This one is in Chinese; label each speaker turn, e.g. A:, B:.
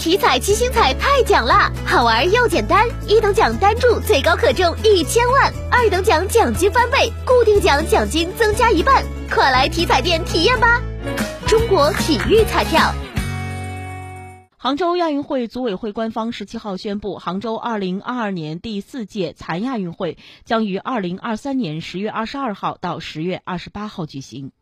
A: 体彩七星彩太奖啦，好玩又简单，一等奖单注最高可中一千万，二等奖奖金翻倍，固定奖奖金增加一半，快来体彩店体验吧！中国体育彩票。
B: 杭州亚运会组委会官方十七号宣布，杭州二零二二年第四届残亚运会将于二零二三年十月二十二号到十月二十八号举行。